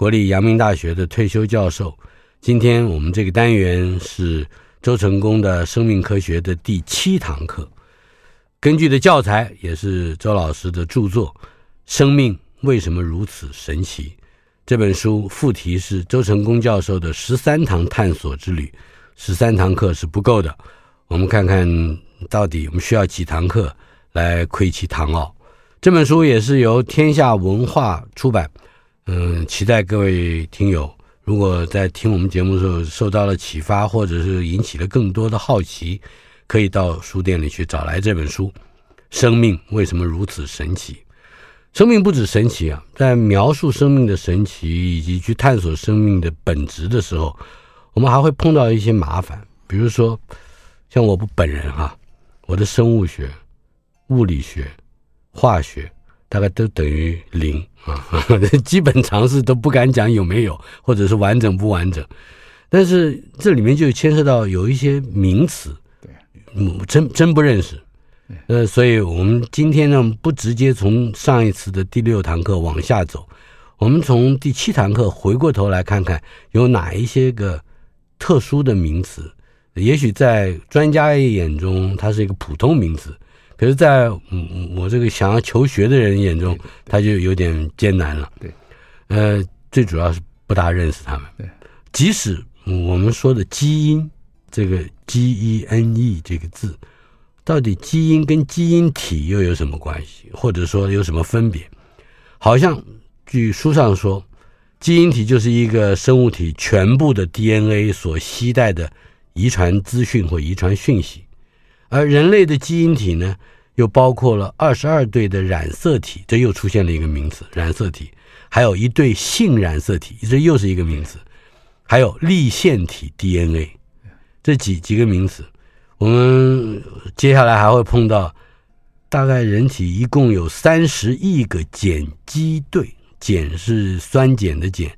国立阳明大学的退休教授。今天我们这个单元是周成功的生命科学的第七堂课，根据的教材也是周老师的著作《生命为什么如此神奇》这本书，副题是周成功教授的十三堂探索之旅。十三堂课是不够的，我们看看到底我们需要几堂课来窥其堂奥。这本书也是由天下文化出版，嗯，期待各位听友。如果在听我们节目的时候受到了启发，或者是引起了更多的好奇，可以到书店里去找来这本书《生命为什么如此神奇》。生命不止神奇啊，在描述生命的神奇以及去探索生命的本质的时候，我们还会碰到一些麻烦。比如说，像我本人哈、啊，我的生物学、物理学、化学。大概都等于零啊，基本常识都不敢讲有没有，或者是完整不完整。但是这里面就牵涉到有一些名词，对，真真不认识。呃，所以我们今天呢，不直接从上一次的第六堂课往下走，我们从第七堂课回过头来看看有哪一些个特殊的名词，也许在专家眼中它是一个普通名词。可是，在嗯我这个想要求学的人眼中，他就有点艰难了。对，呃，最主要是不大认识他们。对，即使我们说的基因，这个 G E N E 这个字，到底基因跟基因体又有什么关系，或者说有什么分别？好像据书上说，基因体就是一个生物体全部的 DNA 所携带的遗传资讯或遗传讯息。而人类的基因体呢，又包括了二十二对的染色体，这又出现了一个名词——染色体，还有一对性染色体，这又是一个名词，还有粒线体 DNA，这几几个名词，我们接下来还会碰到，大概人体一共有三十亿个碱基对，碱是酸碱的碱，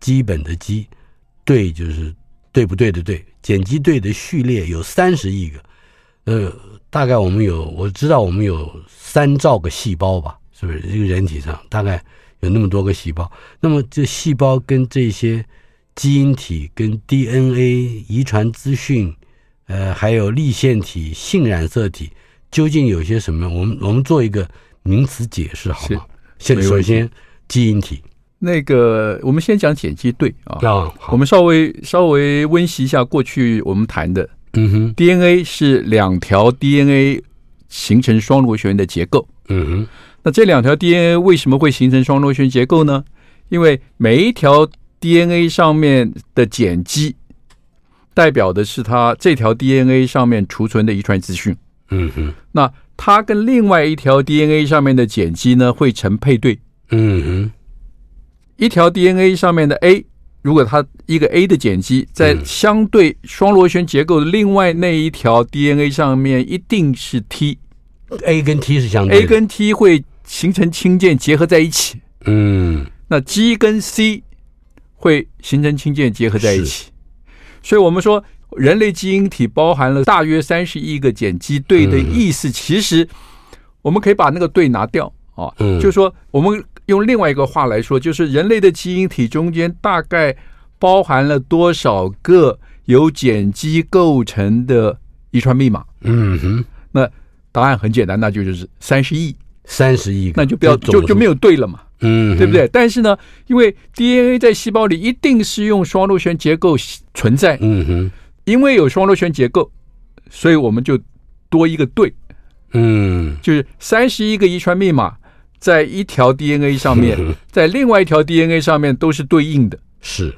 基本的基，对就是对不对的对，碱基对的序列有三十亿个。呃，大概我们有，我知道我们有三兆个细胞吧，是不是？这个人体上大概有那么多个细胞。那么这细胞跟这些基因体、跟 DNA 遗传资讯，呃，还有粒线体、性染色体，究竟有些什么？我们我们做一个名词解释好吗？先首先，基因体。那个，我们先讲碱基对啊。哦，我们稍微稍微温习一下过去我们谈的。嗯哼，DNA 是两条 DNA 形成双螺旋的结构。嗯哼，那这两条 DNA 为什么会形成双螺旋结构呢？因为每一条 DNA 上面的碱基代表的是它这条 DNA 上面储存的遗传资讯。嗯哼，那它跟另外一条 DNA 上面的碱基呢会成配对。嗯哼，一条 DNA 上面的 A。如果它一个 A 的碱基在相对双螺旋结构的另外那一条 DNA 上面，一定是 T，A 跟 T 是相对的，A 跟 T 会形成氢键结合在一起。嗯，那 G 跟 C 会形成氢键结合在一起。所以我们说人类基因体包含了大约三十亿个碱基对的意思，其实我们可以把那个对拿掉啊，就是说我们。用另外一个话来说，就是人类的基因体中间大概包含了多少个由碱基构成的遗传密码？嗯哼，那答案很简单，那就就是三十亿，三十亿，那就不要就就没有对了嘛。嗯，对不对？但是呢，因为 DNA 在细胞里一定是用双螺旋结构存在，嗯哼，因为有双螺旋结构，所以我们就多一个对，嗯，就是三十一个遗传密码在一条 DNA 上面，在另外一条 DNA 上面都是对应的，是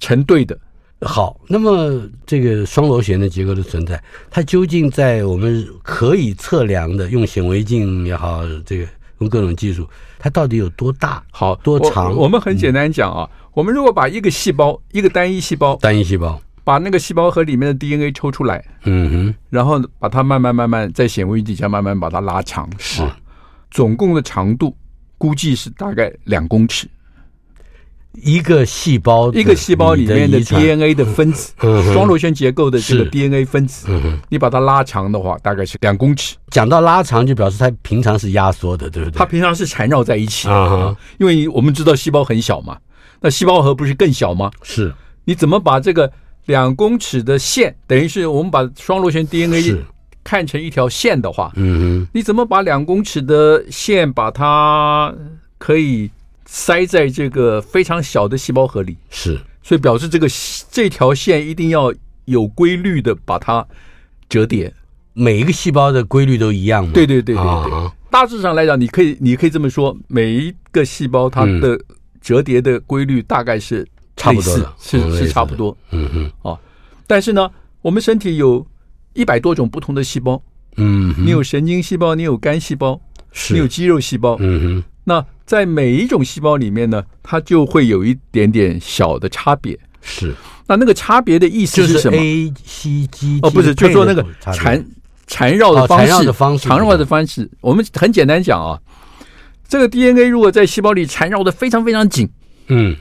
成对的。好，那么这个双螺旋的结构的存在，它究竟在我们可以测量的，用显微镜也好，这个用各种技术，它到底有多大？好，多长？我，我们很简单讲啊，嗯、我们如果把一个细胞，一个单一细胞，单一细胞，把那个细胞核里面的 DNA 抽出来，嗯哼，然后把它慢慢慢慢在显微镜底下慢慢把它拉长，是，啊、总共的长度估计是大概两公尺。一个细胞，一个细胞里面的 DNA 的分子，嗯、双螺旋结构的这个 DNA 分子，嗯、你把它拉长的话，大概是两公尺。讲到拉长，就表示它平常是压缩的，对不对？它平常是缠绕在一起的，啊、因为我们知道细胞很小嘛，那细胞核不是更小吗？是，你怎么把这个两公尺的线，等于是我们把双螺旋 DNA 看成一条线的话，嗯哼，你怎么把两公尺的线把它可以？塞在这个非常小的细胞核里，是，所以表示这个这条线一定要有规律的把它折叠。每一个细胞的规律都一样吗？对对对对对，啊、大致上来讲，你可以你可以这么说，每一个细胞它的折叠的规律大概是差不多的，是是差不多。嗯哼，哦，但是呢，我们身体有一百多种不同的细胞，嗯，你有神经细胞，你有肝细胞，是，你有肌肉细胞，嗯哼。那在每一种细胞里面呢，它就会有一点点小的差别。是，那那个差别的意思是什么？就是、A、C、G 哦，不是，就说那个缠缠绕的方式，缠绕的方式，缠绕的方式。我们很简单讲啊，这个 DNA 如果在细胞里缠绕的非常非常紧，嗯，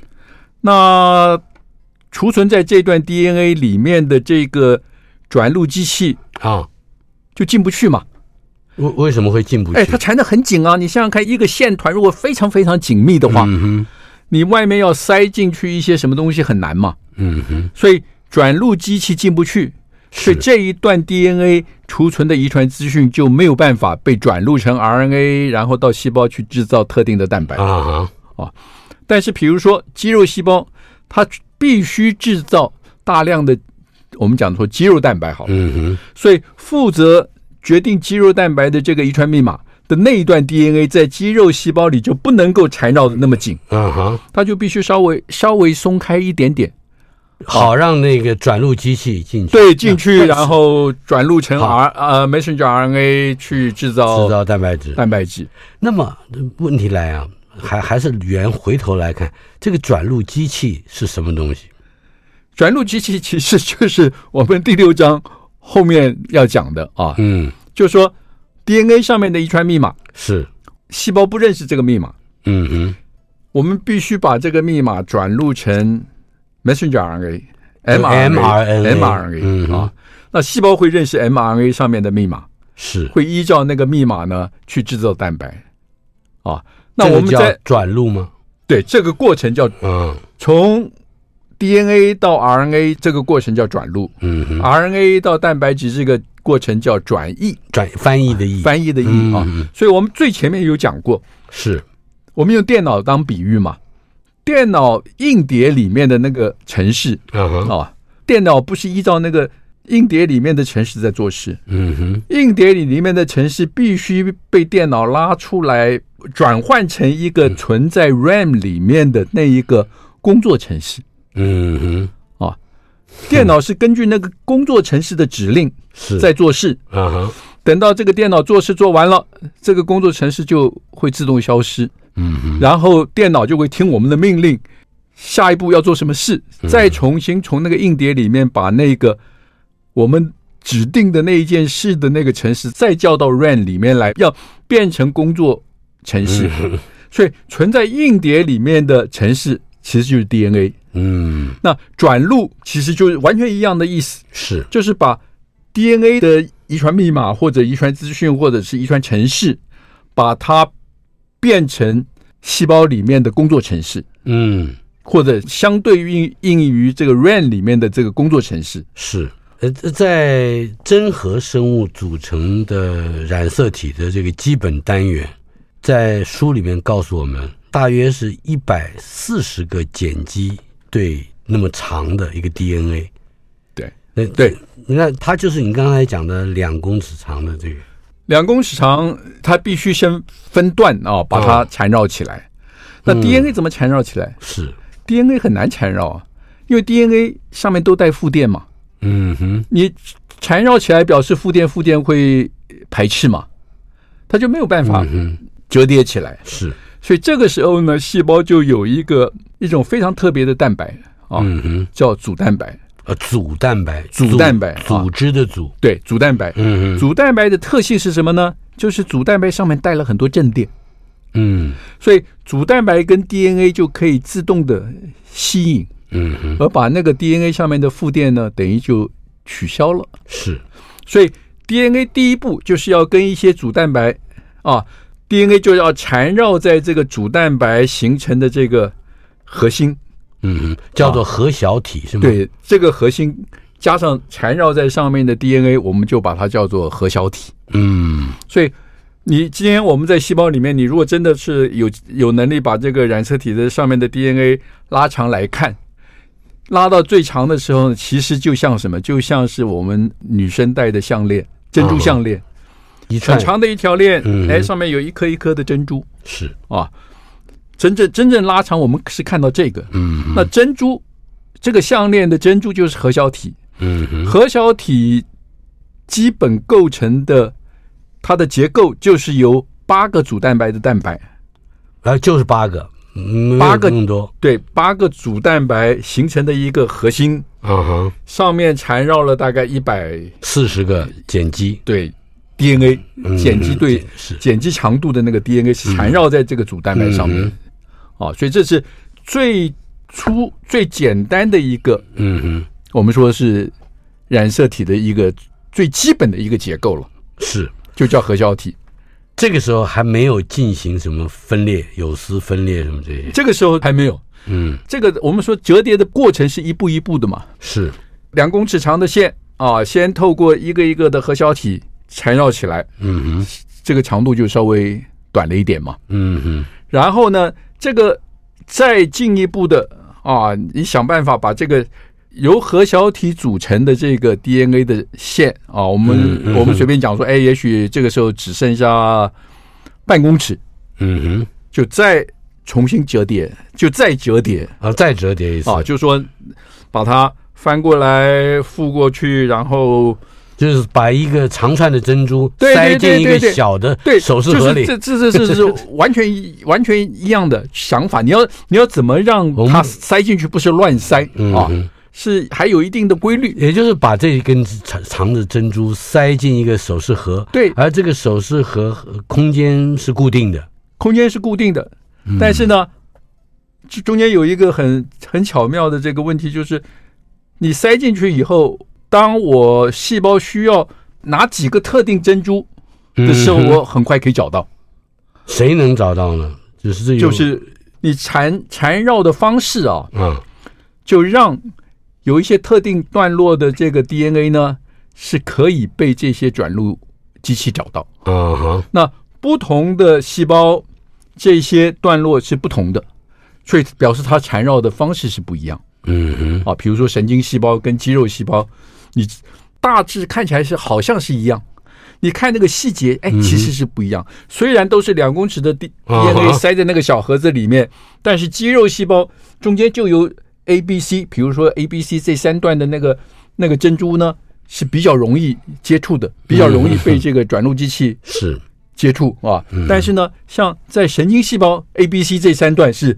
那储存在这段 DNA 里面的这个转录机器啊，就进不去嘛。为为什么会进不去？哎，它缠得很紧啊！你想想看，一个线团如果非常非常紧密的话，嗯，你外面要塞进去一些什么东西很难嘛。嗯哼，所以转录机器进不去，所以这一段 DNA 储存的遗传资讯就没有办法被转录成 RNA，然后到细胞去制造特定的蛋白啊啊！但是比如说肌肉细胞，它必须制造大量的我们讲说肌肉蛋白，好，嗯哼，所以负责。决定肌肉蛋白的这个遗传密码的那一段 DNA 在肌肉细胞里就不能够缠绕的那么紧，嗯哼，它就必须稍微稍微松开一点点，好让那个转录机器进去，对，进去然后转录成 R 呃 messenger RNA 去制造制造蛋白质，蛋白质。那么问题来啊，还还是原回头来看，这个转录机器是什么东西？转录机器其实就是我们第六章。后面要讲的啊，嗯，就是说 DNA 上面的遗传密码是细胞不认识这个密码，嗯嗯，我们必须把这个密码转录成 messenger RNA、mRNA、mRNA 嗯啊，那细胞会认识 mRNA 上面的密码，是会依照那个密码呢去制造蛋白啊。那我们在转录吗？对，这个过程叫嗯，从。DNA 到 RNA 这个过程叫转录，嗯哼，RNA 到蛋白质这个过程叫转译，转翻译的译，翻译的译啊。所以我们最前面有讲过，是我们用电脑当比喻嘛，电脑硬碟里面的那个程式啊，电脑不是依照那个硬碟里面的程式在做事，嗯哼，硬碟里里面的程式必须被电脑拉出来，转换成一个存在 RAM 里面的那一个工作程式。嗯哼，啊，电脑是根据那个工作程式的指令在做事啊哈。等到这个电脑做事做完了，这个工作程式就会自动消失。嗯哼，然后电脑就会听我们的命令，下一步要做什么事，再重新从那个硬碟里面把那个我们指定的那一件事的那个城市再叫到 RAM 里面来，要变成工作城市。所以存在硬碟里面的程式其实就是 DNA。嗯，那转录其实就是完全一样的意思，是。就是把 DNA 的遗传密码或者遗传资讯或者是遗传程式，把它变成细胞里面的工作程式，嗯，或者相对应应于这个 RAN 里面的这个工作程式。是，呃，在真核生物组成的染色体的这个基本单元，在书里面告诉我们，大约是一百四十个碱基对那么长的一个 DNA。对，那对，你看它就是你刚才讲的两公尺长的这个。两公尺长，它必须先分段啊、哦，把它缠绕起来。哦、那 DNA 怎么缠绕起来？是 DNA 很难缠绕啊，因为 DNA 上面都带负电嘛。嗯哼，你缠绕起来表示负电，负电会排斥嘛，它就没有办法折叠起来。是，所以这个时候呢，细胞就有一个一种非常特别的蛋白啊，嗯哼，叫组蛋白。呃，组蛋白，组蛋白，组织的组，对，组蛋白。嗯嗯，组蛋白的特性是什么呢？就是组蛋白上面带了很多正电。嗯，所以组蛋白跟 DNA 就可以自动的吸引，嗯，而把那个 DNA 上面的负电呢，等于就取消了。是，所以 DNA 第一步就是要跟一些组蛋白啊，DNA 就要缠绕在这个主蛋白形成的这个核心。嗯嗯，叫做核小体、啊、是吗？对，这个核心加上缠绕在上面的 DNA，我们就把它叫做核小体。嗯，所以你今天我们在细胞里面，你如果真的是有有能力把这个染色体的上面的 DNA 拉长来看，拉到最长的时候，其实就像什么？就像是我们女生戴的项链，珍珠项链，很长的一条链，嗯、哎，上面有一颗一颗的珍珠，是啊。真正真正拉长，我们是看到这个。嗯，那珍珠这个项链的珍珠就是核小体。嗯，核小体基本构成的它的结构就是由八个组蛋白的蛋白，啊，就是八个，八个更多。对，八个组蛋白形成的一个核心。嗯哼，上面缠绕了大概一百四十个碱基。对，DNA 碱基对是。碱基强度的那个 DNA 是缠绕在这个组蛋白上面。啊，所以这是最初最简单的一个，嗯嗯，我们说是染色体的一个最基本的一个结构了，是。就叫核小体。这个时候还没有进行什么分裂、有丝分裂什么这些，这个时候还没有。嗯，这个我们说折叠的过程是一步一步的嘛，是。两公尺长的线啊，先透过一个一个的核小体缠绕起来，嗯哼，这个长度就稍微短了一点嘛，嗯哼，然后呢？这个再进一步的啊，你想办法把这个由核小体组成的这个 DNA 的线啊，我们、我们随便讲说，哎，也许这个时候只剩下半公尺，嗯哼，就再重新折叠，就再折叠啊，再折叠一次啊，就说把它翻过来覆过去，然后。就是把一个长串的珍珠塞进一个小的首饰盒里，这这这这是完 全完全一样的想法。你要你要怎么让它塞进去？不是乱塞啊，是还有一定的规律。也就是把这一根长长的珍珠塞进一个首饰盒，对，而这个首饰盒空间是固定的，空间是固定的，但是呢，这中间有一个很很巧妙的这个问题，就是你塞进去以后。当我细胞需要哪几个特定珍珠的时候，我很快可以找到。谁能找到呢？就是就是你缠缠绕的方式啊，嗯，就让有一些特定段落的这个 DNA 呢，是可以被这些转录机器找到。嗯哼，那不同的细胞这些段落是不同的，所以表示它缠绕的方式是不一样。嗯哼，啊，比如说神经细胞跟肌肉细胞。你大致看起来是好像是一样，你看那个细节，哎，其实是不一样。虽然都是两公尺的 DNA 塞在那个小盒子里面，但是肌肉细胞中间就有 A、B、C，比如说 A、B、C 这三段的那个那个珍珠呢，是比较容易接触的，比较容易被这个转录机器 是接触啊。但是呢，像在神经细胞 A、B、C 这三段是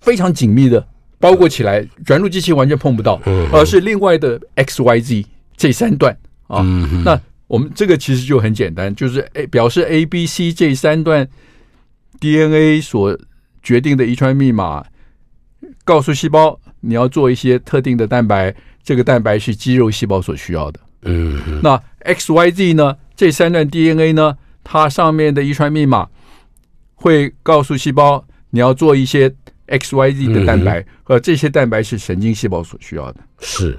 非常紧密的。包裹起来，转入机器完全碰不到，而是另外的 X、Y、Z 这三段啊。那我们这个其实就很简单，就是 A 表示 A、B、C 这三段 DNA 所决定的遗传密码，告诉细胞你要做一些特定的蛋白，这个蛋白是肌肉细胞所需要的。嗯，那 X、Y、Z 呢？这三段 DNA 呢？它上面的遗传密码会告诉细胞你要做一些。X、Y、Z 的蛋白和这些蛋白是神经细胞所需要的，是，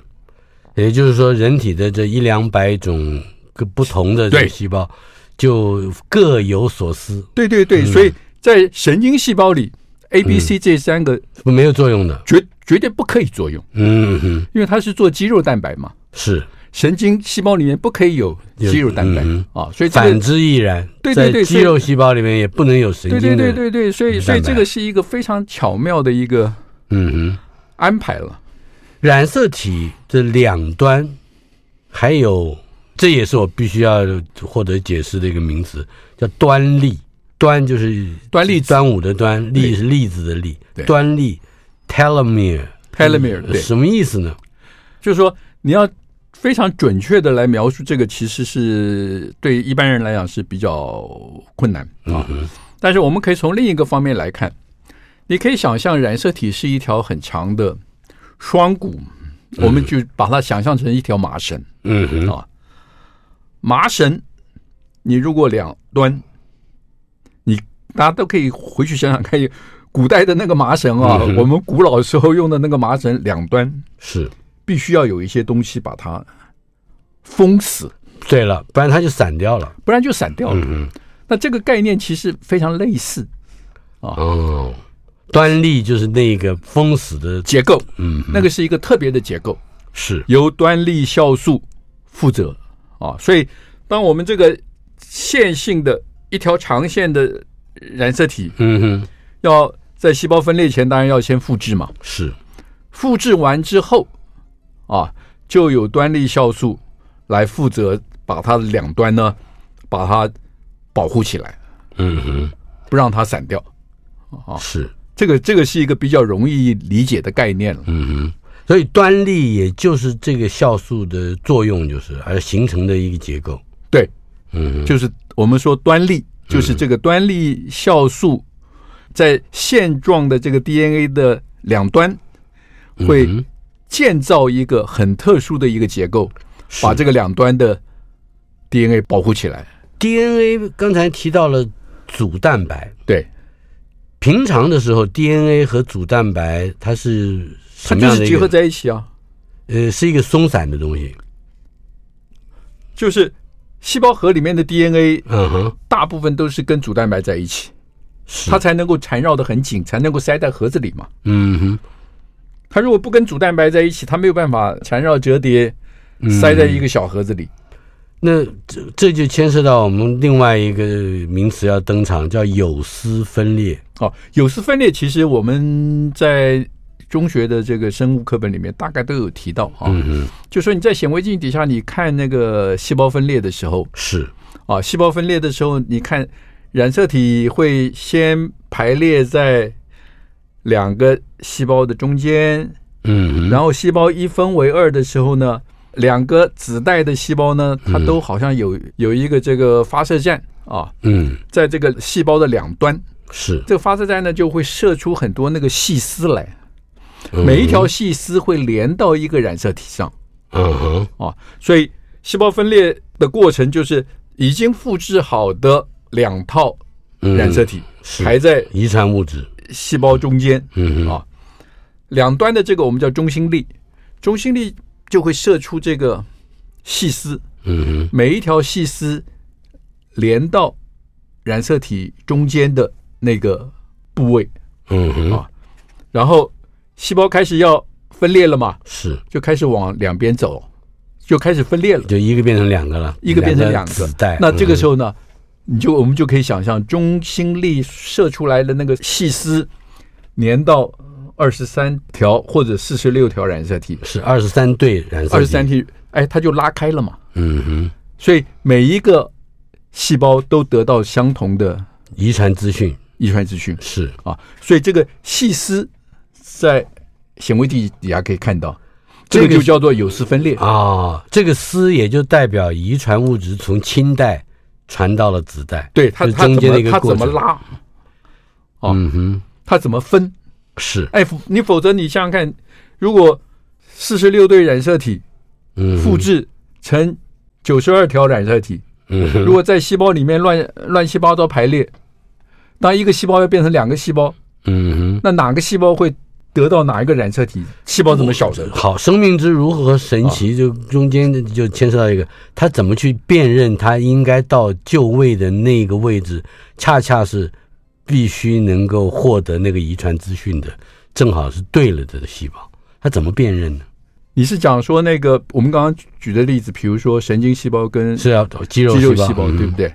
也就是说，人体的这一两百种各不同的这细胞就各有所思。对对对，所以在神经细胞里 A、B、C 这三个没有作用的，绝绝对不可以作用。嗯哼，因为它是做肌肉蛋白嘛，是神经细胞里面不可以有肌肉蛋白啊，所以反之亦然。对对对，肌肉细胞里面也不能有神经。对对对对对，所以所以这个是一个非常巧妙的一个嗯哼安排了。染色体的两端还有，这也是我必须要获得解释的一个名词，叫端粒。端就是端粒，端午的端，粒是粒子的粒。端粒 （telomere），telomere，什么意思呢？就是说你要非常准确的来描述这个，其实是对一般人来讲是比较困难啊。但是我们可以从另一个方面来看，你可以想象染色体是一条很长的双股，我们就把它想象成一条麻绳。嗯哼啊，麻绳，你如果两端。你大家都可以回去想想看，古代的那个麻绳啊，嗯、我们古老时候用的那个麻绳，两端是必须要有一些东西把它封死。对了，不然它就散掉了，不然就散掉了。嗯、那这个概念其实非常类似啊。哦，端粒就是那个封死的结构，嗯，那个是一个特别的结构，是由端粒酵素负责啊。所以，当我们这个线性的一条长线的。染色体，嗯哼，要在细胞分裂前，当然要先复制嘛。是，复制完之后，啊，就有端粒酵素来负责把它的两端呢，把它保护起来。嗯哼，不让它散掉。啊，是这个，这个是一个比较容易理解的概念了。嗯哼，所以端粒也就是这个酵素的作用，就是而形成的一个结构。对，嗯哼，就是我们说端粒。就是这个端粒酵素在线状的这个 DNA 的两端会建造一个很特殊的一个结构，把这个两端的 DNA 保护起来。DNA 刚才提到了组蛋白，对，平常的时候 DNA 和组蛋白它是什么样的？结合在一起啊？呃，是一个松散的东西，就是。细胞核里面的 DNA，嗯哼，大部分都是跟组蛋白在一起，它才能够缠绕的很紧，才能够塞在盒子里嘛。嗯哼，它如果不跟主蛋白在一起，它没有办法缠绕折叠，塞在一个小盒子里。那这这就牵涉到我们另外一个名词要登场，叫有丝分裂。哦，有丝分裂其实我们在。中学的这个生物课本里面大概都有提到嗯，就说你在显微镜底下你看那个细胞分裂的时候是啊，细胞分裂的时候，你看染色体会先排列在两个细胞的中间，嗯，然后细胞一分为二的时候呢，两个子代的细胞呢，它都好像有有一个这个发射站啊，嗯，在这个细胞的两端。是。这个发射站呢，就会射出很多那个细丝来。每一条细丝会连到一个染色体上，嗯哼，啊，所以细胞分裂的过程就是已经复制好的两套染色体还在遗传物质细胞中间，嗯啊，两端的这个我们叫中心粒，中心粒就会射出这个细丝，嗯哼，每一条细丝连到染色体中间的那个部位，嗯哼，啊，然后。细胞开始要分裂了嘛？是，就开始往两边走，就开始分裂了，就一个变成两个了，一个变成两个子代。那这个时候呢，你就我们就可以想象，中心粒射出来的那个细丝，粘到二十三条或者四十六条染色体，是二十三对染色体，二十三体，哎，它就拉开了嘛。嗯哼，所以每一个细胞都得到相同的遗传资讯，遗传资讯是啊，所以这个细丝。在显微镜底下可以看到，这个就叫做有丝分裂啊、哦。这个丝也就代表遗传物质从亲代传到了子代，对它中间的一个过程，它怎么拉？嗯哼，它怎么分？是哎，你否则你想想看，如果四十六对染色体，嗯，复制成九十二条染色体，嗯，如果在细胞里面乱乱七八糟排列，当一个细胞要变成两个细胞，嗯哼，那哪个细胞会？得到哪一个染色体？细胞怎么小的？好，生命之如何神奇？就中间就牵涉到一个，他怎么去辨认他应该到就位的那个位置？恰恰是必须能够获得那个遗传资讯的，正好是对了的细胞，它怎么辨认呢？你是讲说那个我们刚刚举的例子，比如说神经细胞跟是啊肌肉肌肉细胞，对不对？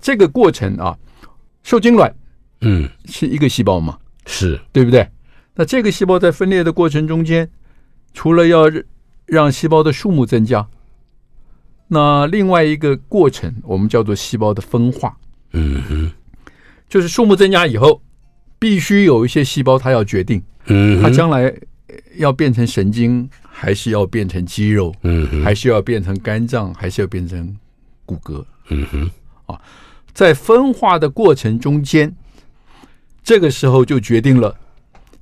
这个过程啊，受精卵，嗯，是一个细胞嘛，是对不对？那这个细胞在分裂的过程中间，除了要让细胞的数目增加，那另外一个过程我们叫做细胞的分化，嗯哼，就是数目增加以后，必须有一些细胞它要决定，嗯，它将来要变成神经，还是要变成肌肉，嗯，还是要变成肝脏，还是要变成骨骼，嗯哼，啊。在分化的过程中间，这个时候就决定了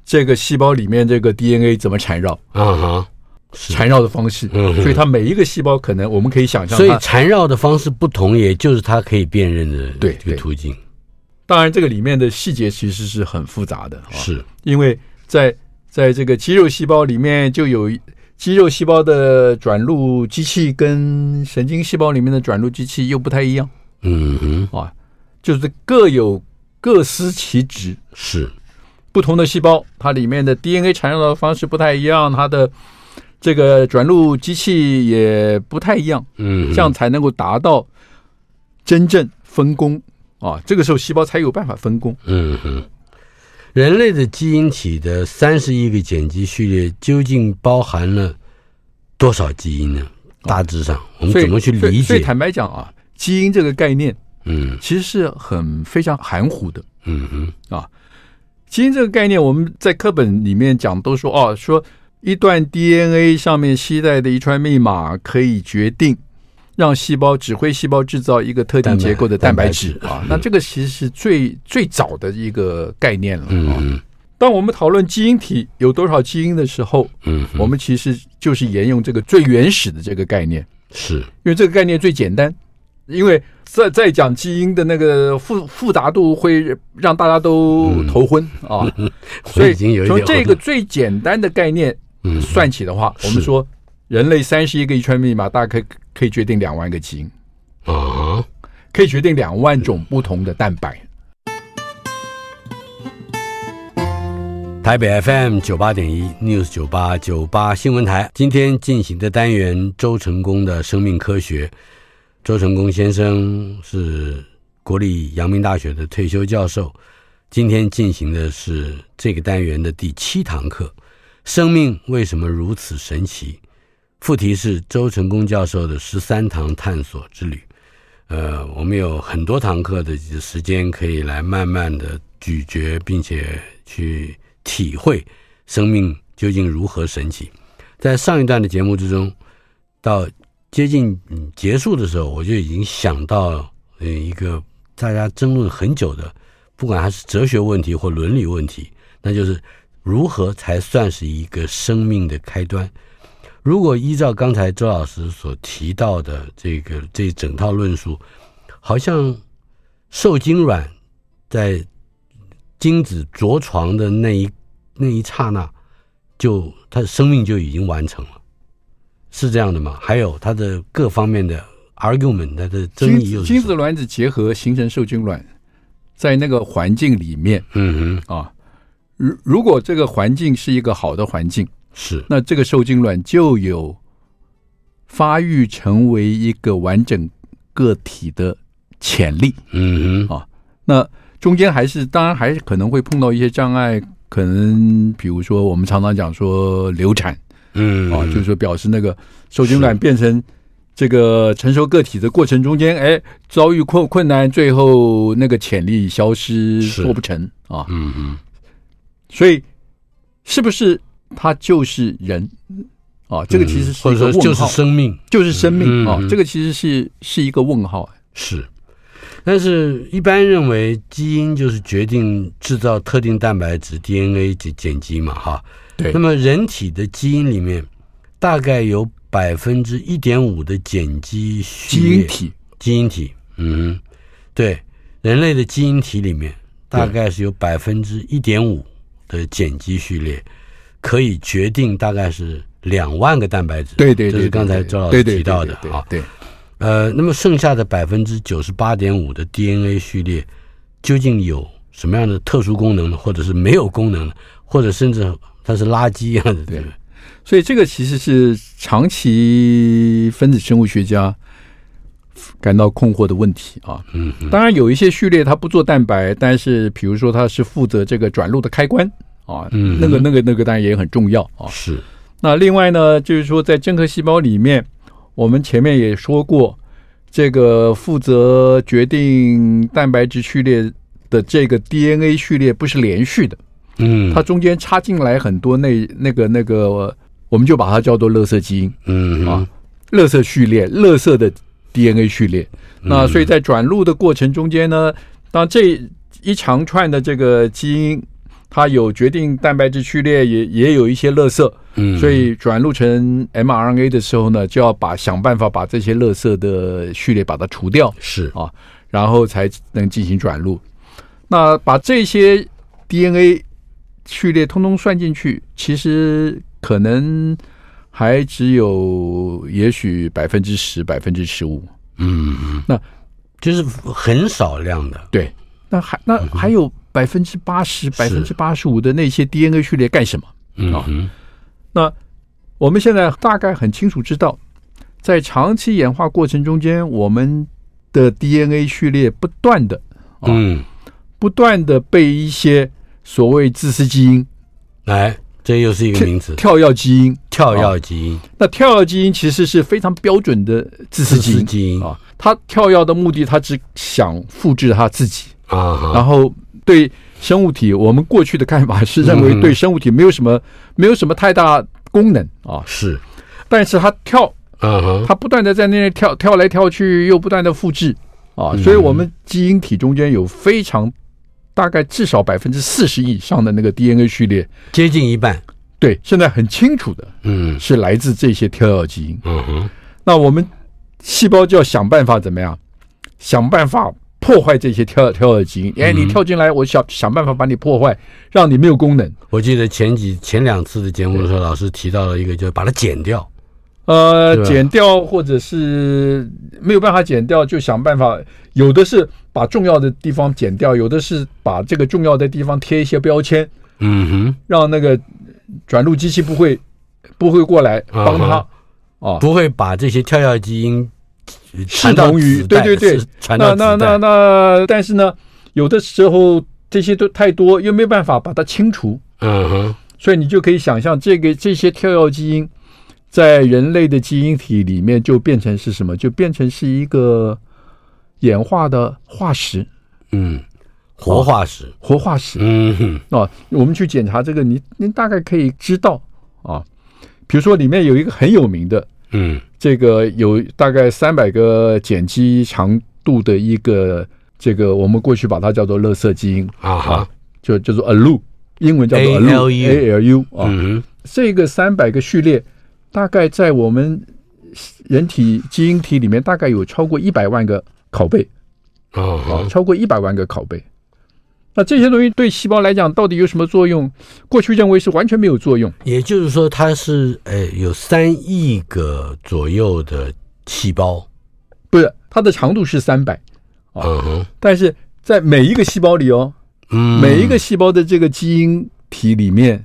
这个细胞里面这个 DNA 怎么缠绕？啊哈，缠绕的方式。嗯，所以它每一个细胞可能我们可以想象，所以缠绕的方式不同，也就是它可以辨认的对这个途径。当然，这个里面的细节其实是很复杂的，是。因为在在这个肌肉细胞里面就有肌肉细胞的转录机器跟神经细胞里面的转录机器又不太一样。嗯哼，啊，就是各有各司其职，是不同的细胞，它里面的 DNA 缠绕的方式不太一样，它的这个转录机器也不太一样，嗯，这样才能够达到真正分工啊。这个时候细胞才有办法分工。嗯哼，人类的基因体的三十亿个碱基序列究竟包含了多少基因呢？大致上，我们怎么去理解？所以，所以坦白讲啊。基因这个概念，嗯，其实是很非常含糊的，嗯哼啊，基因这个概念，我们在课本里面讲都说哦，说一段 DNA 上面携带的遗传密码可以决定让细胞指挥细胞制造一个特定结构的蛋白质。啊，那这个其实是最最早的一个概念了，嗯，当我们讨论基因体有多少基因的时候，嗯，我们其实就是沿用这个最原始的这个概念，是。因为这个概念最简单。因为再再讲基因的那个复复杂度会让大家都头昏、嗯、啊，所以从这个最简单的概念算起的话，嗯、我们说人类三十一个遗传密码大概可以可以决定两万个基因。啊，可以决定两万种不同的蛋白。台北 FM 九八点一 News 九八九八新闻台。今天进行的单元周成功的生命科学。周成功先生是国立阳明大学的退休教授，今天进行的是这个单元的第七堂课，生命为什么如此神奇？副题是周成功教授的十三堂探索之旅。呃，我们有很多堂课的时间可以来慢慢的咀嚼，并且去体会生命究竟如何神奇。在上一段的节目之中，到。接近嗯结束的时候，我就已经想到嗯一个大家争论很久的，不管它是哲学问题或伦理问题，那就是如何才算是一个生命的开端？如果依照刚才周老师所提到的这个这整套论述，好像受精卵在精子着床的那一那一刹那，就它的生命就已经完成了。是这样的吗？还有它的各方面的 argument，它的争议又是？精子卵子结合形成受精卵，在那个环境里面，嗯哼啊，如如果这个环境是一个好的环境，是那这个受精卵就有发育成为一个完整个体的潜力，嗯哼啊，那中间还是当然还是可能会碰到一些障碍，可能比如说我们常常讲说流产。嗯啊，就是说表示那个受精卵变成这个成熟个体的过程中间，哎，遭遇困困难，最后那个潜力消失，做不成啊。嗯嗯，所以是不是它就是人啊？这个其实是一个问号，就是生命，就是生命啊。这个其实是是一个问号。是，但是一般认为基因就是决定制造特定蛋白质 DNA 及碱基嘛，哈。对，那么人体的基因里面，大概有百分之一点五的碱基序列基因体，基因体，嗯，对，人类的基因体里面大概是有百分之一点五的碱基序列，可以决定大概是两万个蛋白质。对对，这是刚才周老师提到的啊。对，呃，那么剩下的百分之九十八点五的 DNA 序列，究竟有什么样的特殊功能呢，或者是没有功能呢，或者甚至它是垃圾一样的，对。所以这个其实是长期分子生物学家感到困惑的问题啊。嗯，当然有一些序列它不做蛋白，但是比如说它是负责这个转录的开关啊，嗯，那个那个那个当然也很重要啊。是。那另外呢，就是说在真核细胞里面，我们前面也说过，这个负责决定蛋白质序列的这个 DNA 序列不是连续的，嗯，它中间插进来很多那那个那个，我们就把它叫做垃圾基因，嗯啊，垃圾序列，垃圾的 DNA 序列。那所以在转录的过程中间呢，当这一长串的这个基因。它有决定蛋白质序列，也也有一些垃圾，嗯，所以转录成 mRNA 的时候呢，就要把想办法把这些垃圾的序列把它除掉，是啊，然后才能进行转录。那把这些 DNA 序列通通算进去，其实可能还只有也许百分之十、百分之十五，嗯，那就是很少量的，对。那还那还有。百分之八十、百分之八十五的那些 DNA 序列干什么？嗯啊，那我们现在大概很清楚知道，在长期演化过程中间，我们的 DNA 序列不断的，嗯，不断的被一些所谓自私基因，来，这又是一个名词，跳跃基因，跳跃基因。那跳跃基因其实是非常标准的自私基因，基因。啊，它跳跃的目的，它只想复制它自己啊，然后。对生物体，我们过去的看法是认为对生物体没有什么、嗯、没有什么太大功能啊。是，但是它跳，嗯，它不断的在那里跳跳来跳去，又不断的复制啊，所以我们基因体中间有非常大概至少百分之四十以上的那个 DNA 序列，接近一半。对，现在很清楚的，嗯，是来自这些跳跃基因。嗯哼，那我们细胞就要想办法怎么样？想办法。破坏这些跳跳跃基因，哎，你跳进来，我想想办法把你破坏，让你没有功能。我记得前几前两次的节目的时候，老师提到了一个，就是把它剪掉，呃，剪掉或者是没有办法剪掉，就想办法。有的是把重要的地方剪掉，有的是把这个重要的地方贴一些标签，嗯哼，让那个转录机器不会不会过来帮他啊，不会把这些跳跃基因。视同于对对对，那那那那，但是呢，有的时候这些都太多，又没有办法把它清除。嗯哼，所以你就可以想象，这个这些跳跃基因在人类的基因体里面就变成是什么？就变成是一个演化的化石。嗯，活化石，活化石。嗯哼，啊，我们去检查这个，你你大概可以知道啊，比如说里面有一个很有名的。嗯，这个有大概三百个碱基长度的一个，这个我们过去把它叫做垃圾基因啊，哈，就叫做 ALU，英文叫做 ALU，ALU 啊，嗯，这个三百个序列大概在我们人体基因体里面大概有超过一百万个拷贝啊，超过一百万个拷贝。那这些东西对细胞来讲到底有什么作用？过去认为是完全没有作用。也就是说，它是呃有三亿个左右的细胞，不是它的长度是三百，嗯哼，但是在每一个细胞里哦，嗯，每一个细胞的这个基因体里面，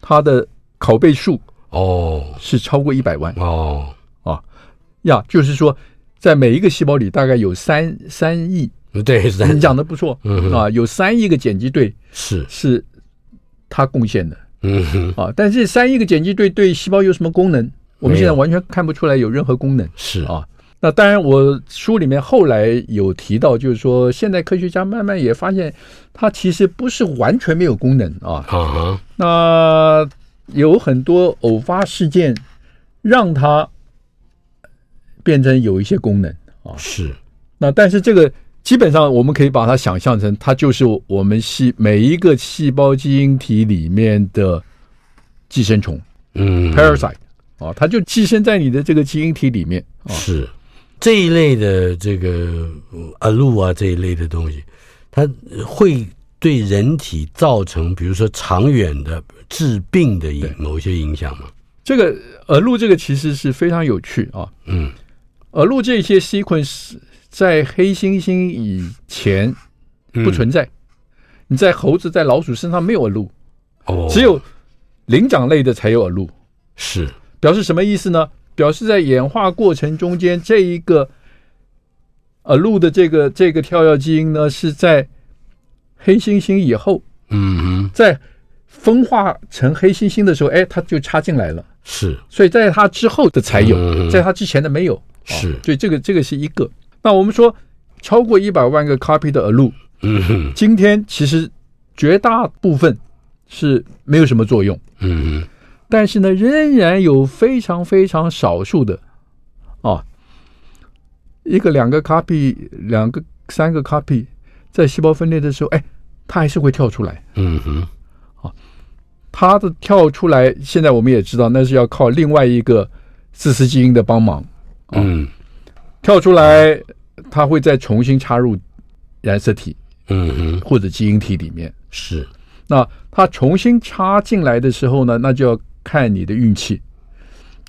它的拷贝数哦。是超过一百万。哦。啊呀，就是说在每一个细胞里大概有三三亿。对，你讲的不错，嗯啊，有三亿个碱基对是。是，他贡献的，嗯啊，但是三亿个碱基对对细胞有什么功能？我们现在完全看不出来有任何功能，是。啊。那当然，我书里面后来有提到，就是说现在科学家慢慢也发现，它其实不是完全没有功能啊。啊，那有很多偶发事件让它变成有一些功能啊。是，那但是这个。基本上，我们可以把它想象成，它就是我们细每一个细胞基因体里面的寄生虫，嗯，parasite 啊，它就寄生在你的这个基因体里面。是这一类的这个 ALU 啊，这一类的东西，它会对人体造成，比如说长远的致病的影某些影响吗？这个 ALU 这个其实是非常有趣啊。嗯，ALU 这些 sequence。在黑猩猩以前不存在，你在猴子、在老鼠身上没有 aloo，哦，只有灵长类的才有 aloo。是表示什么意思呢？表示在演化过程中间，这一个 aloo 的这个这个跳跃基因呢，是在黑猩猩以后，嗯哼，在分化成黑猩猩的时候，哎，它就插进来了。是，所以在它之后的才有，嗯、在它之前的没有。是，所以这个这个是一个。那我们说超过一百万个 copy 的 aloo，嗯哼，今天其实绝大部分是没有什么作用。嗯哼，但是呢，仍然有非常非常少数的，啊，一个两个 copy，两个三个 copy，在细胞分裂的时候，哎，它还是会跳出来。嗯哼。它的跳出来，现在我们也知道，那是要靠另外一个自私基因的帮忙。嗯，跳出来，它会再重新插入染色体，嗯哼，或者基因体里面。是，那它重新插进来的时候呢，那就要看你的运气。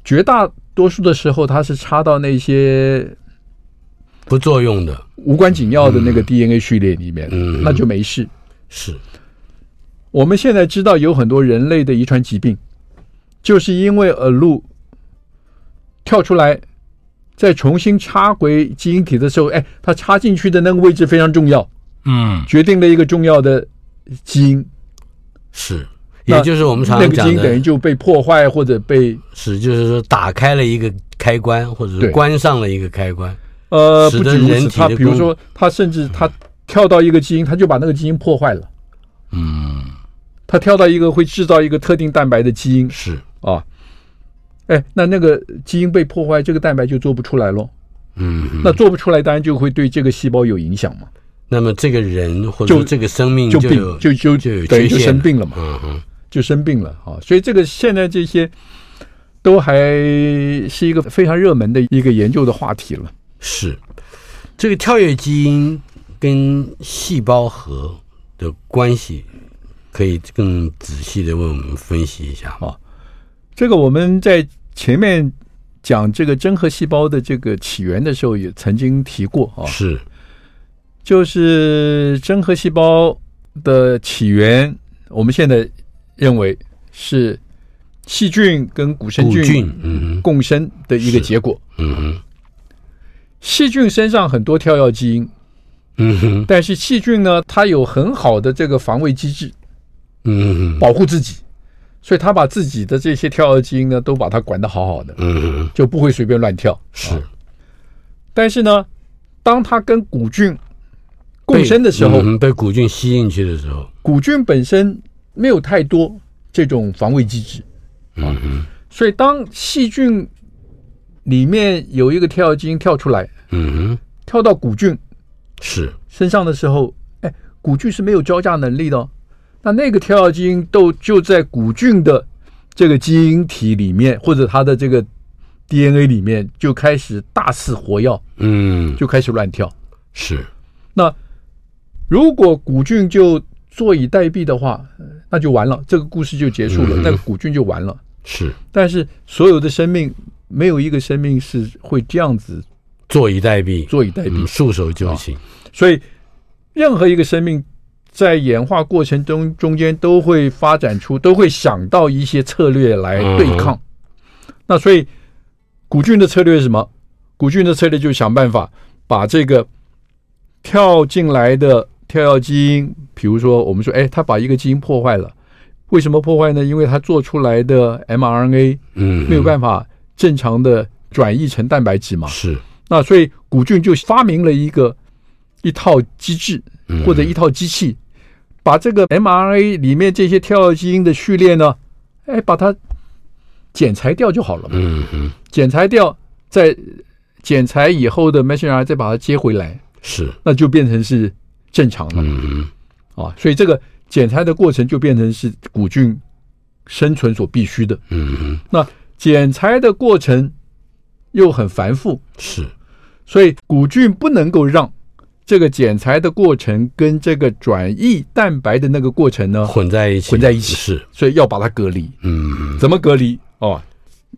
绝大多数的时候，它是插到那些不作用的、无关紧要的那个 DNA 序列里面，嗯，那就没事。是。我们现在知道有很多人类的遗传疾病，就是因为 aloo 跳出来，再重新插回基因体的时候，哎，它插进去的那个位置非常重要，嗯，决定了一个重要的基因，是，也就是我们常常讲的，那个基因等于就被破坏或者被是，就是说打开了一个开关，或者是关上了一个开关。呃，不止如此，它比如说，它甚至它跳到一个基因，它就把那个基因破坏了，嗯。它跳到一个会制造一个特定蛋白的基因是啊，哎，那那个基因被破坏，这个蛋白就做不出来喽。嗯，那做不出来，当然就会对这个细胞有影响嘛。那么这个人或者这个生命就就病就就就等于就生病了嘛。嗯嗯，就生病了啊。所以这个现在这些都还是一个非常热门的一个研究的话题了。是这个跳跃基因跟细胞核的关系。可以更仔细的为我们分析一下。啊，这个我们在前面讲这个真核细胞的这个起源的时候也曾经提过啊，是，就是真核细胞的起源，我们现在认为是细菌跟古生菌共生的一个结果。嗯哼，细菌身上很多跳跃基因，嗯哼，但是细菌呢，它有很好的这个防卫机制。嗯，保护自己，所以他把自己的这些跳跃基因呢，都把它管得好好的，嗯，就不会随便乱跳。是，但是呢，当他跟古菌共生的时候，被，嗯、被古菌吸进去的时候，古菌本身没有太多这种防卫机制，嗯哼，所以当细菌里面有一个跳跃基因跳出来，嗯哼，跳到古菌是。身上的时候，哎，古菌是没有交架能力的哦。那那个跳跃基因都就在古菌的这个基因体里面，或者它的这个 DNA 里面，就开始大肆活跃，嗯，就开始乱跳。是。那如果古菌就坐以待毙的话，那就完了，这个故事就结束了，嗯、那个古菌就完了。是。但是所有的生命，没有一个生命是会这样子坐以待毙，坐以待毙，束手就擒。所以任何一个生命。在演化过程中，中间都会发展出，都会想到一些策略来对抗。嗯、那所以，古菌的策略是什么？古菌的策略就是想办法把这个跳进来的跳跃基因，比如说我们说，哎，他把一个基因破坏了，为什么破坏呢？因为它做出来的 mRNA，嗯，没有办法正常的转译成蛋白质嘛。是。那所以古菌就发明了一个一套机制或者一套机器。嗯把这个 mRNA 里面这些跳跃基因的序列呢，哎，把它剪裁掉就好了。嗯嗯，剪裁掉，再剪裁以后的 messenger 再把它接回来，是，那就变成是正常了。嗯嗯，啊，所以这个剪裁的过程就变成是古菌生存所必须的。嗯嗯，那剪裁的过程又很繁复，是，所以古菌不能够让。这个剪裁的过程跟这个转译蛋白的那个过程呢，混在一起，混在一起是，所以要把它隔离。嗯，怎么隔离？哦，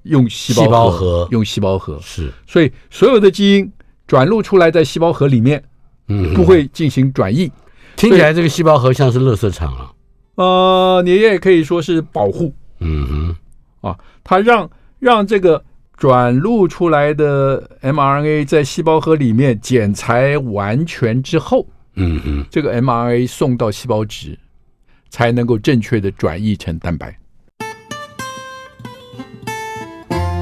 用细胞核，用细胞核是。所以所有的基因转录出来在细胞核里面，嗯，不会进行转译，听起来这个细胞核像是垃圾场啊。呃，你也可以说是保护。嗯哼，啊，它让让这个转录出来的 mRNA 在细胞核里面剪裁完全之后，嗯哼，这个 mRNA 送到细胞质，才能够正确的转译成蛋白。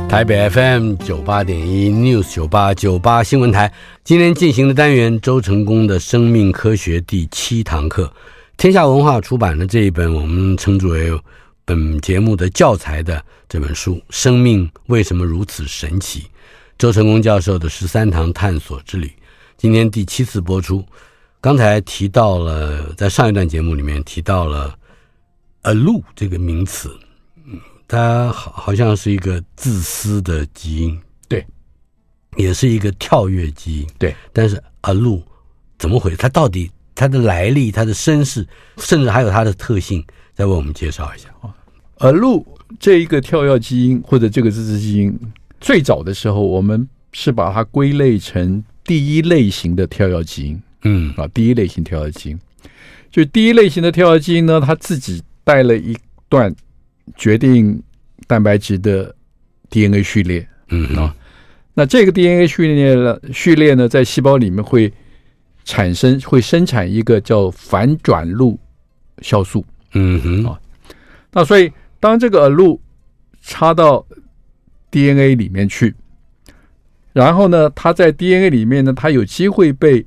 台北 FM 九八点一 News 九八九八新闻台，今天进行的单元周成功的生命科学第七堂课，天下文化出版的这一本我们称之为本节目的教材的这本书《生命为什么如此神奇》，周成功教授的十三堂探索之旅，今天第七次播出。刚才提到了，在上一段节目里面提到了 “ALU” 这个名词。嗯它好好像是一个自私的基因，对，也是一个跳跃基因，对。但是 ALU 怎么回事？它到底它的来历、它的身世，甚至还有它的特性，再为我们介绍一下啊。而鹿这一个跳跃基因或者这个自私基因，最早的时候我们是把它归类成第一类型的跳跃基因，嗯啊，第一类型跳跃基因，就第一类型的跳跃基因呢，它自己带了一段。决定蛋白质的 DNA 序列，嗯啊，那这个 DNA 序列呢，序列呢，在细胞里面会产生，会生产一个叫反转录酵素，嗯哼。啊，那所以当这个 ALU 插到 DNA 里面去，然后呢，它在 DNA 里面呢，它有机会被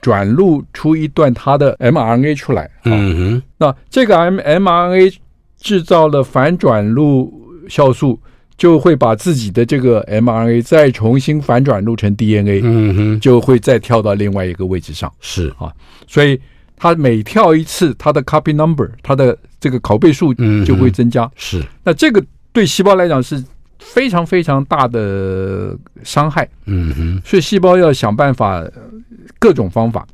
转录出一段它的 mRNA 出来，嗯哼，那这个 M mRNA。制造了反转录酵素，就会把自己的这个 mRNA 再重新反转录成 DNA，嗯哼，就会再跳到另外一个位置上。是。啊，所以它每跳一次，它的 copy number，它的这个拷贝数就会增加。是，那这个对细胞来讲是非常非常大的伤害。嗯哼，所以细胞要想办法，各种方法。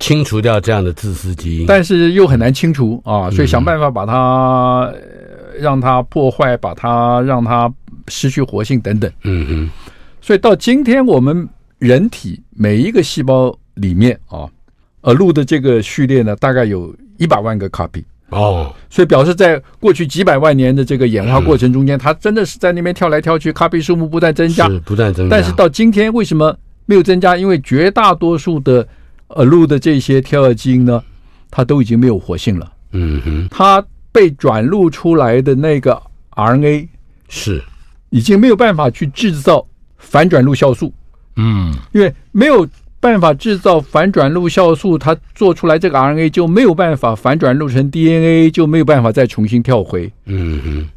清除掉这样的自私基因，但是又很难清除啊，所以想办法把它让它破坏，把它让它失去活性等等。嗯哼，所以到今天我们人体每一个细胞里面啊，ALU 的这个序列呢，大概有一百万个 copy 哦，所以表示在过去几百万年的这个演化过程中间，它真的是在那边跳来跳去，copy 数目不断增加，是不断增加。但是到今天为什么没有增加？因为绝大多数的 ALU 的这些跳跃基因呢，它都已经没有活性了。嗯哼，它被转录出来的那个 RNA 是已经没有办法去制造反转录酵素。嗯，因为没有办法制造反转录酵素，它做出来这个 RNA 就没有办法反转录成 DNA，就没有办法再重新跳回嗯哼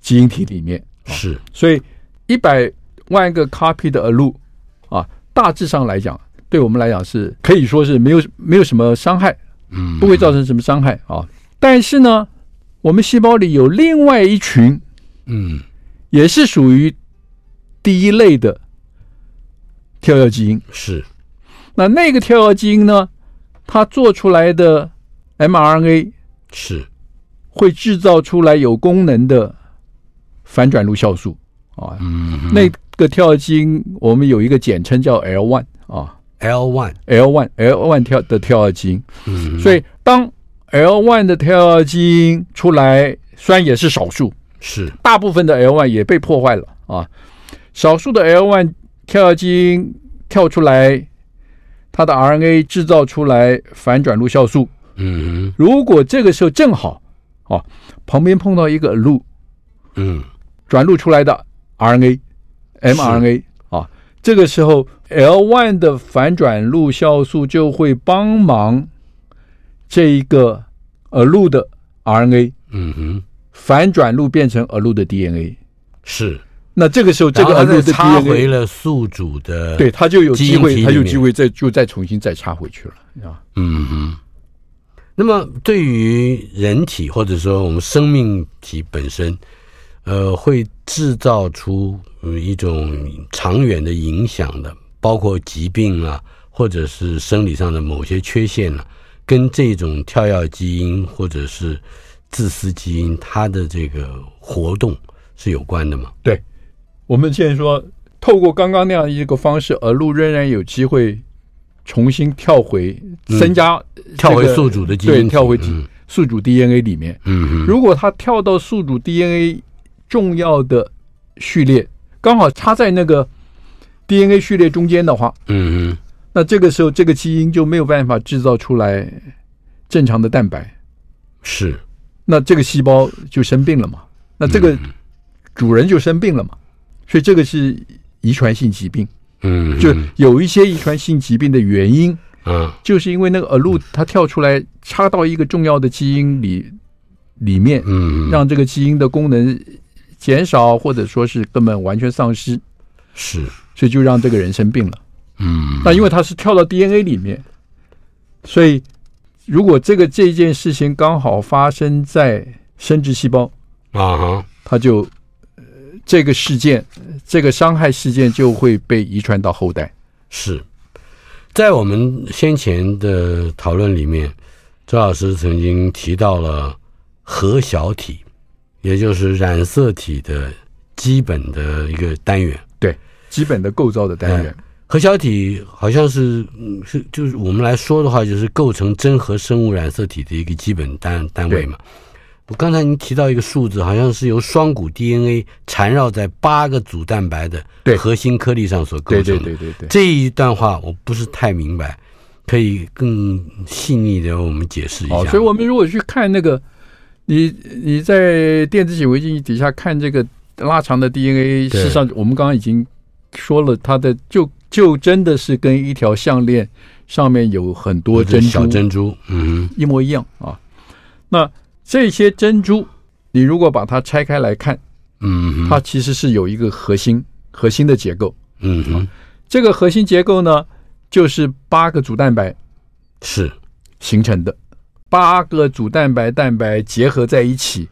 基因体里面。是，所以一百万个 copy 的 ALU 啊，大致上来讲。对我们来讲是可以说是没有没有什么伤害，嗯，不会造成什么伤害啊。但是呢，我们细胞里有另外一群，嗯，也是属于第一类的跳跃基因。是，那那个跳跃基因呢，它做出来的 mRNA 是会制造出来有功能的反转录酵素啊。嗯，那个跳跃基因我们有一个简称叫 L one 啊。L one L one L one 跳的跳跃基因，嗯，所以当 L one 的跳跃基因出来，虽然也是少数，是大部分的 L one 也被破坏了啊。少数的 L one 跳跃基因跳出来，它的 RNA 制造出来反转录酵素。嗯如果这个时候正好啊，旁边碰到一个 ALU，嗯，转录出来的 RNA mRNA 啊，这个时候。L1 的反转录酵素就会帮忙这一个 ALU 的 RNA，嗯哼，反转录变成 ALU 的 DNA，是。那这个时候，这个插回了宿主的，对，他就有机会，他有机会再就再重新再插回去了啊。嗯哼。那么，对于人体或者说我们生命体本身，呃，会制造出一种长远的影响的。包括疾病啊，或者是生理上的某些缺陷啊，跟这种跳跃基因或者是自私基因它的这个活动是有关的吗？对，我们现在说，透过刚刚那样一个方式，ALU 仍然有机会重新跳回增加、这个、跳回宿主的基因，对，跳回宿主 DNA 里面。嗯嗯，如果它跳到宿主 DNA 重要的序列，刚好插在那个 DNA 序列中间的话，嗯嗯，那这个时候这个基因就没有办法制造出来正常的蛋白，是，那这个细胞就生病了嘛？那这个主人就生病了嘛？所以这个是遗传性疾病。嗯，就有一些遗传性疾病的原因，嗯，就是因为那个 allele 它跳出来插到一个重要的基因里里面，嗯，让这个基因的功能减少，或者说是根本完全丧失，是，所以就让这个人生病了。嗯，那因为它是跳到 DNA 里面，所以如果这个这件事情刚好发生在生殖细胞啊哈，它就。这个事件，这个伤害事件就会被遗传到后代。是在我们先前的讨论里面，周老师曾经提到了核小体，也就是染色体的基本的一个单元，对，基本的构造的单元。核小体好像是是就是我们来说的话，就是构成真核生物染色体的一个基本单单位嘛。我刚才您提到一个数字，好像是由双股 DNA 缠绕在八个组蛋白的核心颗粒上所构成的。对对对对对。这一段话我不是太明白，可以更细腻的为我们解释一下。哦，所以我们如果去看那个，你你在电子显微镜底下看这个拉长的 DNA，事实上我们刚刚已经说了，它的就就真的是跟一条项链上面有很多珍珠小珍珠，嗯，一模一样啊。那这些珍珠，你如果把它拆开来看，嗯，它其实是有一个核心核心的结构，嗯哼，这个核心结构呢，就是八个组蛋白是形成的，八个组蛋白蛋白结合在一起，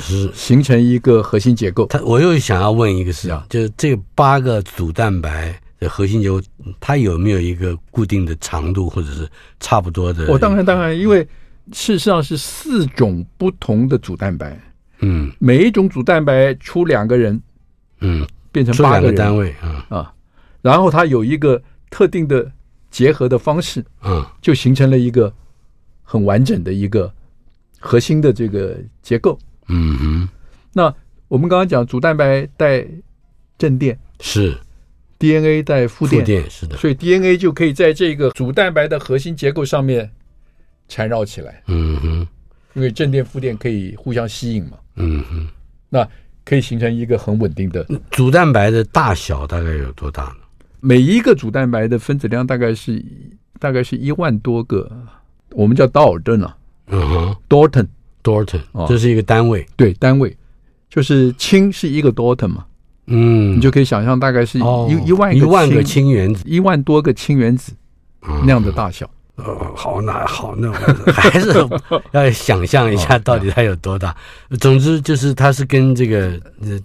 是形成一个核心结构。它我又想要问一个事啊，就是这八个组蛋白的核心结构，它有没有一个固定的长度，或者是差不多的？我当然当然，因为。事实上是四种不同的组蛋白，嗯，每一种组蛋白出两个人，嗯，变成八个单位啊啊，然后它有一个特定的结合的方式，嗯，就形成了一个很完整的一个核心的这个结构，嗯哼。那我们刚刚讲组蛋白带正电是，DNA 带负电，负电是的，所以 DNA 就可以在这个组蛋白的核心结构上面。缠绕起来，嗯哼，因为正电负电可以互相吸引嘛，嗯哼，那可以形成一个很稳定的主蛋白的大小大概有多大呢？每一个主蛋白的分子量大概是大概是一万多个，我们叫道尔顿啊，嗯哼，Dalton，Dalton，这是一个单位，对，单位。就是氢是一个 Dalton 嘛，嗯，你就可以想象大概是一、哦、一万一万个氢原子，一万多个氢原子那样的大小。呃，好，那好，那 还是要想象一下到底它有多大。总之就是它是跟这个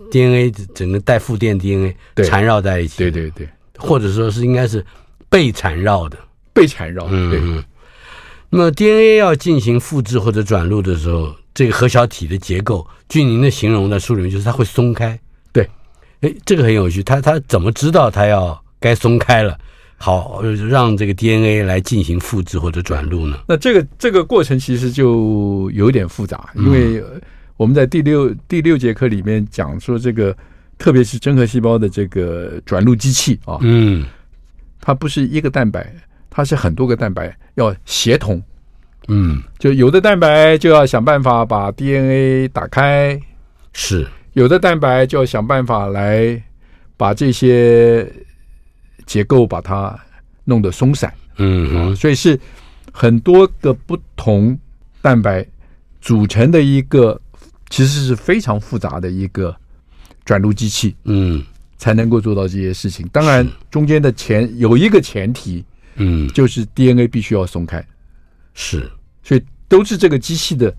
DNA 整个带负电 DNA 缠绕在一起。对对对，或者说是应该是被缠绕的，被缠绕。嗯，对。那么 DNA 要进行复制或者转录的时候，这个核小体的结构，据您的形容在书里面就是它会松开。对，哎，这个很有趣，它它怎么知道它要该松开了？好，让这个 DNA 来进行复制或者转录呢？那这个这个过程其实就有点复杂，因为我们在第六第六节课里面讲说，这个特别是真核细胞的这个转录机器啊，嗯，它不是一个蛋白，它是很多个蛋白要协同，嗯，就有的蛋白就要想办法把 DNA 打开，是。有的蛋白就要想办法来把这些。结构把它弄得松散，嗯哼，所以是很多个不同蛋白组成的一个，其实是非常复杂的一个转录机器，嗯，才能够做到这些事情。当然，中间的前有一个前提，嗯，就是 DNA 必须要松开，是，所以都是这个机器的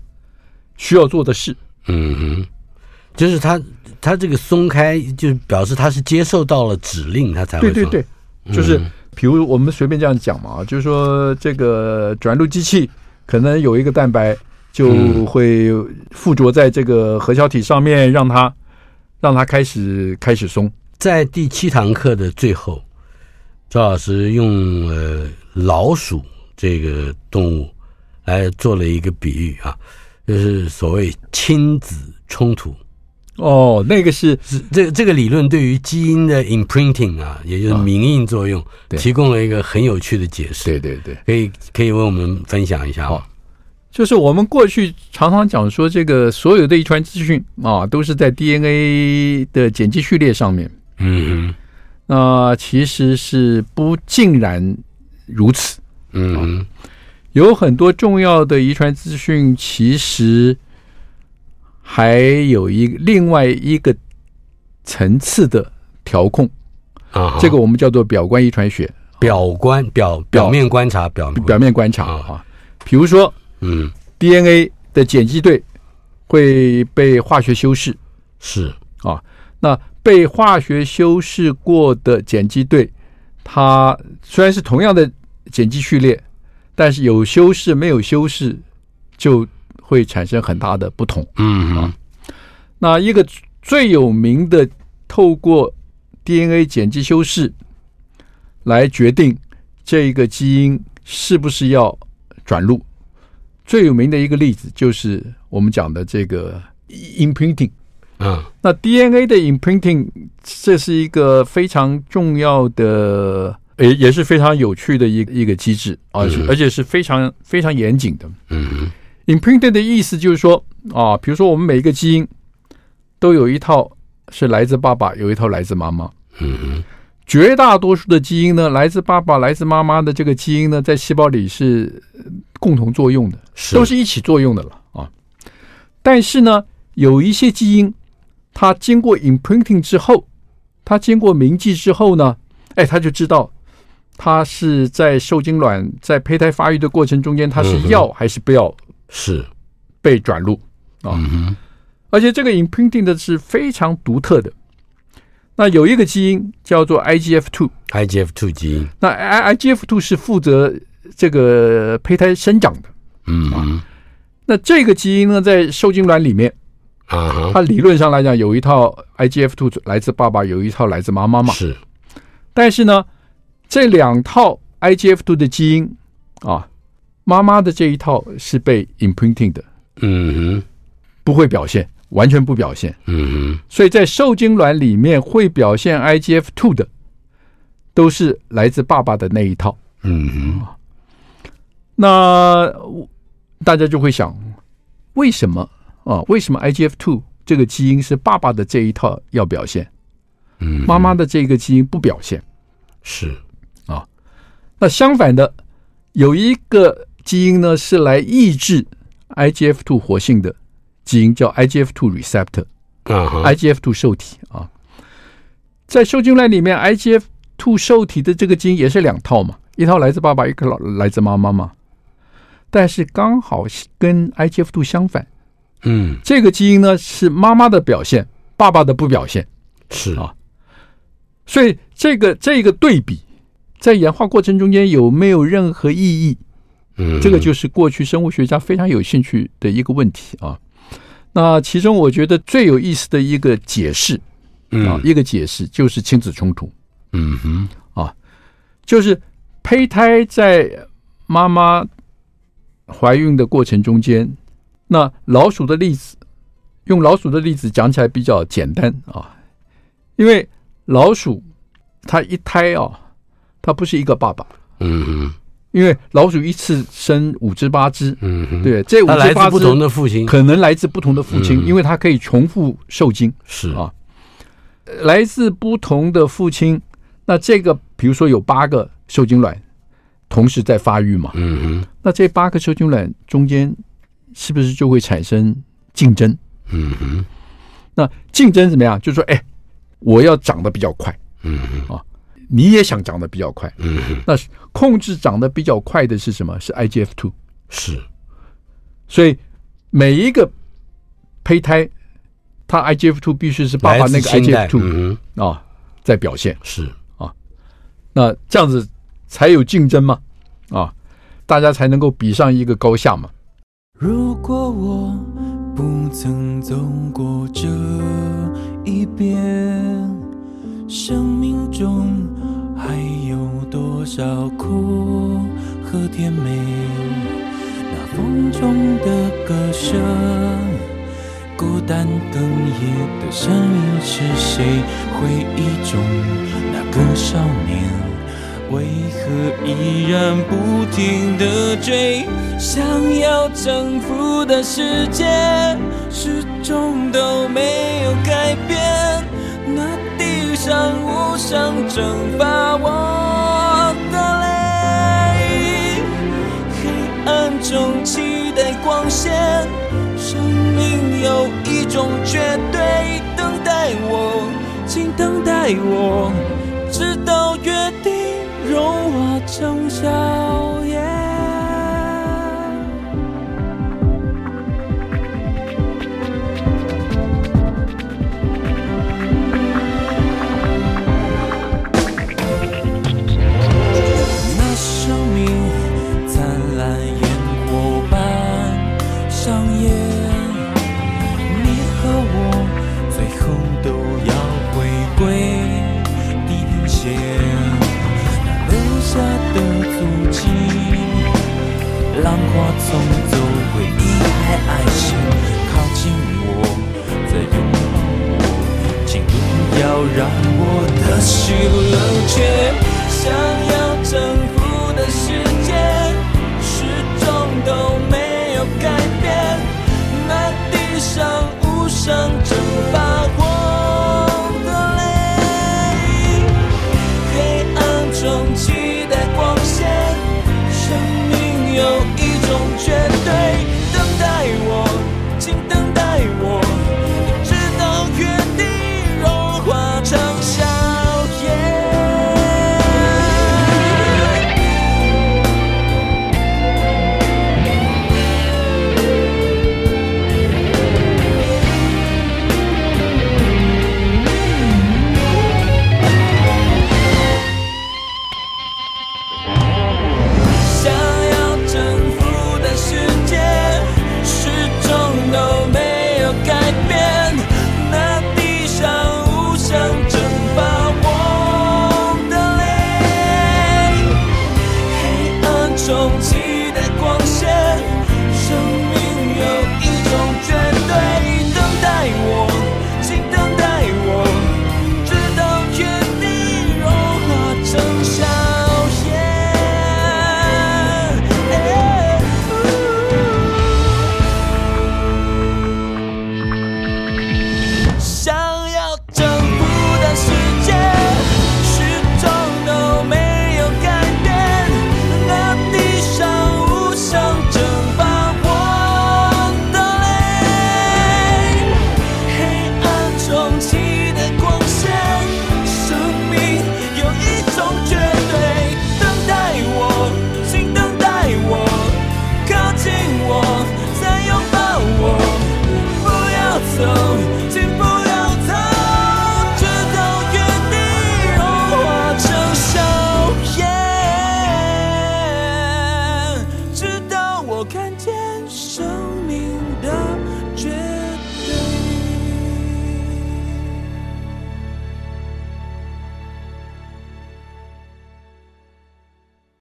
需要做的事。嗯哼，就是它它这个松开，就表示它是接受到了指令，它才会对对对。就是，比如我们随便这样讲嘛，就是说这个转录机器可能有一个蛋白就会附着在这个核小体上面，让它让它开始开始松。在第七堂课的最后，赵老师用呃老鼠这个动物来做了一个比喻啊，就是所谓亲子冲突。哦，那个是是这这个理论对于基因的 imprinting 啊，也就是明印作用，啊、提供了一个很有趣的解释。对对对，可以可以为我们分享一下啊。就是我们过去常常讲说，这个所有的遗传资讯啊，都是在 DNA 的碱基序列上面。嗯哼，那、呃、其实是不尽然如此。嗯哼，有很多重要的遗传资讯，其实。还有一另外一个层次的调控。啊，这个我们叫做表观遗传学，表观表表面观察表表面观察啊，比如说，嗯，DNA 的碱基对会被化学修饰，是。啊，那被化学修饰过的碱基对，它虽然是同样的碱基序列，但是有修饰没有修饰就。会产生很大的不同，嗯啊，那一个最有名的透过 DNA 碱基修饰来决定这一个基因是不是要转录，最有名的一个例子就是我们讲的这个 imprinting，嗯，那 DNA 的 imprinting 这是一个非常重要的，也也是非常有趣的一个一个机制，而且而且是非常非常严谨的，嗯。Imprinted 的意思就是说啊，比如说我们每一个基因都有一套是来自爸爸，有一套来自妈妈。嗯哼，绝大多数的基因呢，来自爸爸、来自妈妈的这个基因呢，在细胞里是共同作用的，都是一起作用的了啊。但是呢，有一些基因，它经过 imprinting 之后，它经过铭记之后呢，哎，它就知道它是在受精卵在胚胎发育的过程中间，它是要还是不要。是被转录啊，嗯，而且这个 imprinting 的是非常独特的。那有一个基因叫做 IGF two，IGF two 基因。那 IGF two 是负责这个胚胎生长的，嗯嗯。那这个基因呢，在受精卵里面啊，它理论上来讲有一套 IGF two 来自爸爸，有一套来自妈妈嘛。是，但是呢，这两套 IGF two 的基因啊。妈妈的这一套是被 imprinting 的，嗯哼，不会表现，完全不表现，嗯哼，所以在受精卵里面会表现 IGF two 的，都是来自爸爸的那一套，嗯哼，那大家就会想，为什么？啊？为什么 IGF two 这个基因是爸爸的这一套要表现，嗯，妈妈的这个基因不表现，是。啊，那相反的有一个。基因呢是来抑制 IGF2 活性的基因，叫 IGF2 receptor，啊，IGF2 受体啊，在受精卵里面，IGF2 受体的这个基因也是两套嘛，一套来自爸爸，一个老来自妈妈嘛，但是刚好跟 IGF2 相反，嗯，这个基因呢是妈妈的表现，爸爸的不表现，是。啊，所以这个这个对比在演化过程中间有没有任何意义？嗯，这个就是过去生物学家非常有兴趣的一个问题啊。那其中我觉得最有意思的一个解释，啊，一个解释就是亲子冲突。嗯哼，啊，就是胚胎在妈妈怀孕的过程中间，那老鼠的例子，用老鼠的例子讲起来比较简单啊，因为老鼠它一胎啊，它不是一个爸爸。嗯哼。因为老鼠一次生五只八只，嗯，对，这五只八只不同的父亲，可能来自不同的父亲，因为它可以重复受精，是。啊，来自不同的父亲，那这个比如说有八个受精卵同时在发育嘛，那这八个受精卵中间是不是就会产生竞争？嗯哼，那竞争怎么样？就是说，哎，我要长得比较快，啊。你也想长得比较快，嗯，那控制长得比较快的是什么？是 IGF two 是，所以每一个胚胎，它 IGF two 必须是爸爸那个 IGF two 啊，在表现。是。啊，那这样子才有竞争嘛，啊，大家才能够比上一个高下嘛。如果我不曾走过这一边，生命中。还有多少苦和甜美？那风中的歌声，孤单哽咽的声音是谁？回忆中那个少年，为何依然不停地追？想要征服的世界，始终都没有改变。想蒸发我的泪，黑暗中期待光线，生命有一种绝对，等待我，请等待我，浪花冲走回忆，还爱情靠近我，再拥抱我，请不要让我的心冷却。